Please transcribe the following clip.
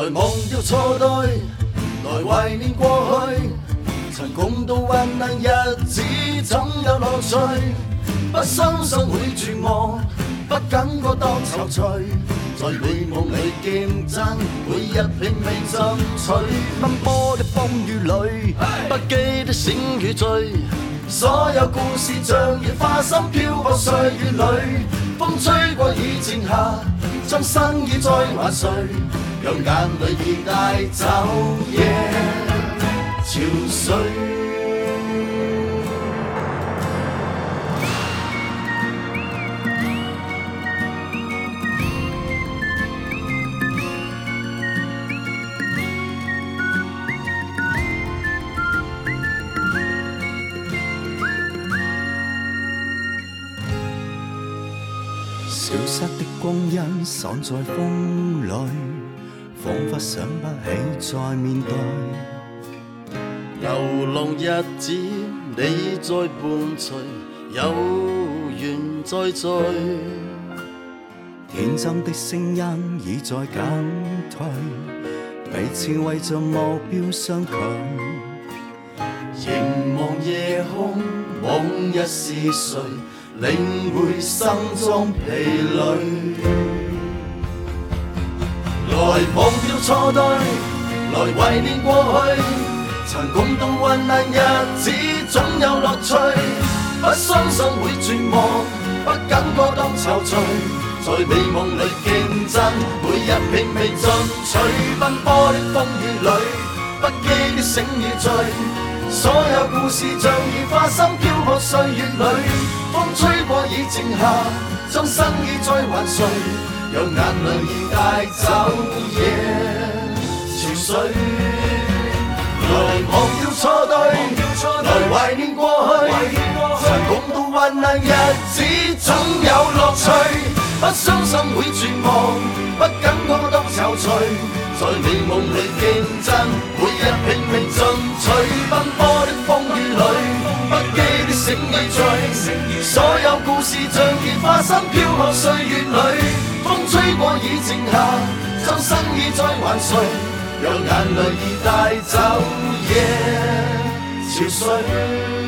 来忘掉错对，来怀念过去。曾共度患难日子，总有乐趣。不相信会绝望，不感觉到愁绪。在美梦里竞争，每日拼命争取。奔波的风雨里，不羁的醒与醉。所有故事像如花心飘泊岁月里，风吹过已静下，将生意再还谁？让眼泪已带走夜憔悴。消失的光阴散在风里，仿佛想不起再面对。流浪日子，你在伴随，有缘再聚。天真的声音已在减退，彼此为着目标相距。凝望夜空，往日是谁？领会心中疲累，来忘掉错对，来怀念过去。曾共度患难日子，总有乐趣。不相信会绝望，不感觉到愁绪。在美梦里竞争，每日拼命进取。奔波的风雨里，不羁的醒与醉。所有故事像如花心飘泊岁月里。风吹过已静下，将生意再还谁？让眼泪已带走夜憔悴。来忘掉错对，来怀念过去。曾共度患难日子，总有乐趣。不相信会绝望，不感觉到愁绪。在美梦里竞争，每日拼命进取。奔波的风雨里。不羁的醒与醉，所有故事像件花心飘泊岁月里，风吹过已静下，将生意再还谁？让眼泪已带走夜憔悴。